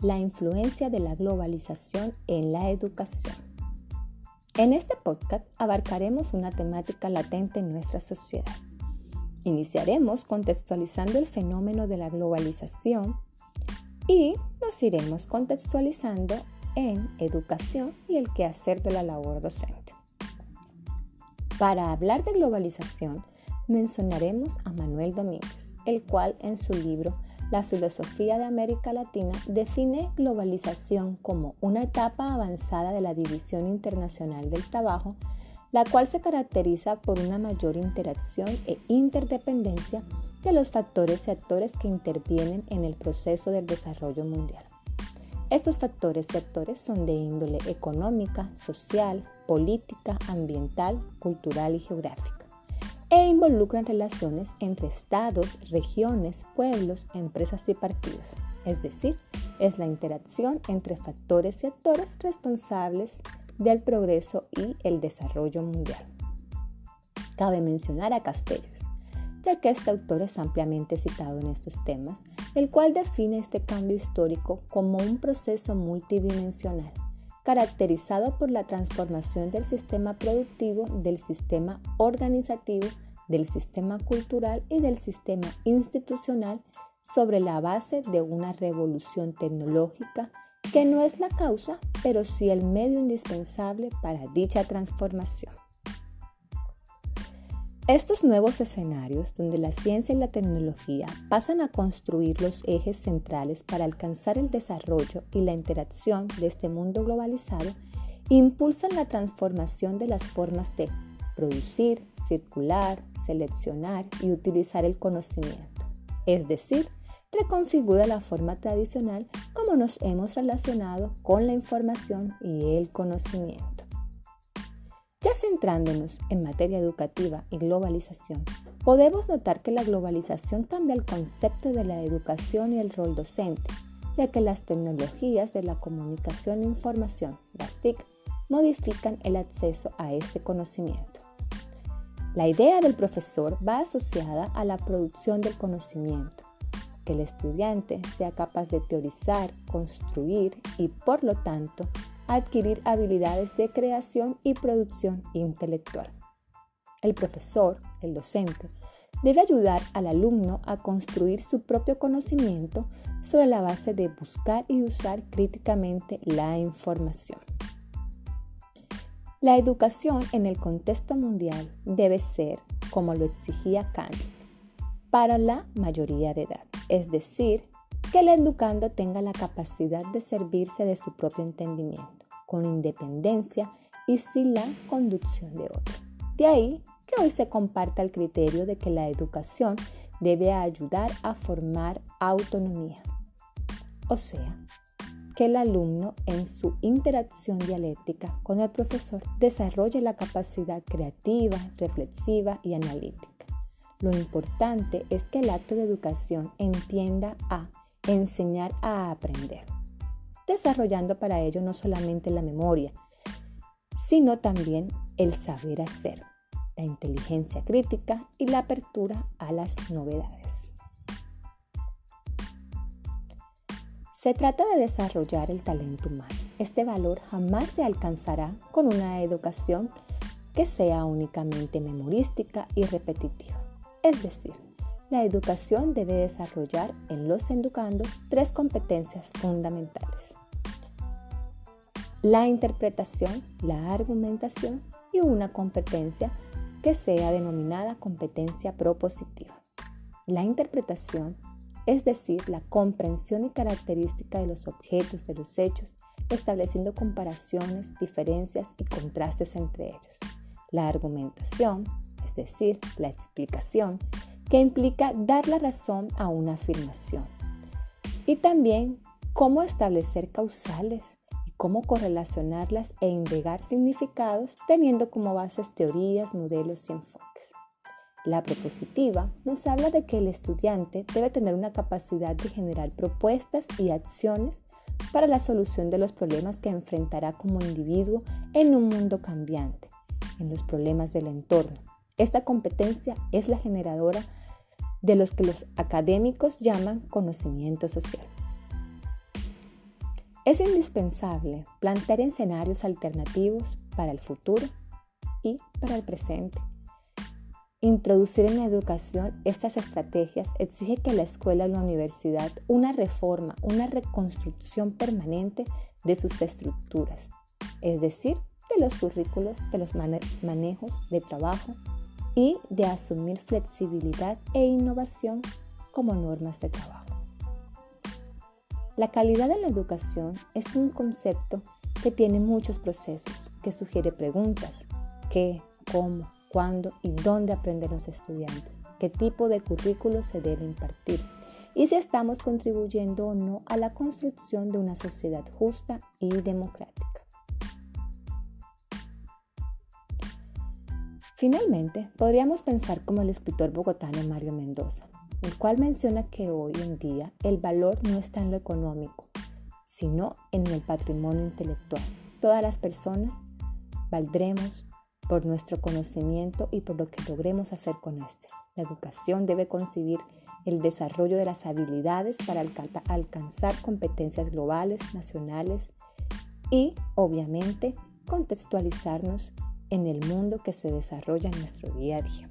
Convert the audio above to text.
la influencia de la globalización en la educación. En este podcast abarcaremos una temática latente en nuestra sociedad. Iniciaremos contextualizando el fenómeno de la globalización y nos iremos contextualizando en educación y el quehacer de la labor docente. Para hablar de globalización, mencionaremos a Manuel Domínguez, el cual en su libro la filosofía de América Latina define globalización como una etapa avanzada de la división internacional del trabajo, la cual se caracteriza por una mayor interacción e interdependencia de los factores y actores que intervienen en el proceso del desarrollo mundial. Estos factores y actores son de índole económica, social, política, ambiental, cultural y geográfica e involucran relaciones entre estados, regiones, pueblos, empresas y partidos. Es decir, es la interacción entre factores y actores responsables del progreso y el desarrollo mundial. Cabe mencionar a Castells, ya que este autor es ampliamente citado en estos temas, el cual define este cambio histórico como un proceso multidimensional, caracterizado por la transformación del sistema productivo, del sistema organizativo, del sistema cultural y del sistema institucional sobre la base de una revolución tecnológica que no es la causa, pero sí el medio indispensable para dicha transformación. Estos nuevos escenarios, donde la ciencia y la tecnología pasan a construir los ejes centrales para alcanzar el desarrollo y la interacción de este mundo globalizado, impulsan la transformación de las formas de producir, circular, seleccionar y utilizar el conocimiento. Es decir, reconfigura la forma tradicional como nos hemos relacionado con la información y el conocimiento. Ya centrándonos en materia educativa y globalización, podemos notar que la globalización cambia el concepto de la educación y el rol docente, ya que las tecnologías de la comunicación e información, las TIC, modifican el acceso a este conocimiento. La idea del profesor va asociada a la producción del conocimiento, que el estudiante sea capaz de teorizar, construir y, por lo tanto, adquirir habilidades de creación y producción intelectual. El profesor, el docente, debe ayudar al alumno a construir su propio conocimiento sobre la base de buscar y usar críticamente la información. La educación en el contexto mundial debe ser, como lo exigía Kant, para la mayoría de edad, es decir, que el educando tenga la capacidad de servirse de su propio entendimiento, con independencia y sin la conducción de otro. De ahí que hoy se comparta el criterio de que la educación debe ayudar a formar autonomía, o sea, que el alumno en su interacción dialéctica con el profesor desarrolle la capacidad creativa, reflexiva y analítica. Lo importante es que el acto de educación entienda a enseñar a aprender, desarrollando para ello no solamente la memoria, sino también el saber hacer, la inteligencia crítica y la apertura a las novedades. Se trata de desarrollar el talento humano. Este valor jamás se alcanzará con una educación que sea únicamente memorística y repetitiva. Es decir, la educación debe desarrollar en los educandos tres competencias fundamentales. La interpretación, la argumentación y una competencia que sea denominada competencia propositiva. La interpretación es decir, la comprensión y característica de los objetos, de los hechos, estableciendo comparaciones, diferencias y contrastes entre ellos. La argumentación, es decir, la explicación, que implica dar la razón a una afirmación. Y también cómo establecer causales y cómo correlacionarlas e indagar significados teniendo como bases teorías, modelos y enfoques. La propositiva nos habla de que el estudiante debe tener una capacidad de generar propuestas y acciones para la solución de los problemas que enfrentará como individuo en un mundo cambiante, en los problemas del entorno. Esta competencia es la generadora de los que los académicos llaman conocimiento social. Es indispensable plantear escenarios alternativos para el futuro y para el presente. Introducir en la educación estas estrategias exige que la escuela o la universidad una reforma, una reconstrucción permanente de sus estructuras, es decir, de los currículos, de los manejos de trabajo y de asumir flexibilidad e innovación como normas de trabajo. La calidad de la educación es un concepto que tiene muchos procesos, que sugiere preguntas, qué, cómo, cuándo y dónde aprenden los estudiantes, qué tipo de currículo se debe impartir y si estamos contribuyendo o no a la construcción de una sociedad justa y democrática. Finalmente, podríamos pensar como el escritor bogotano Mario Mendoza, el cual menciona que hoy en día el valor no está en lo económico, sino en el patrimonio intelectual. Todas las personas valdremos por nuestro conocimiento y por lo que logremos hacer con este. La educación debe concebir el desarrollo de las habilidades para alcanzar competencias globales, nacionales y, obviamente, contextualizarnos en el mundo que se desarrolla en nuestro día a día.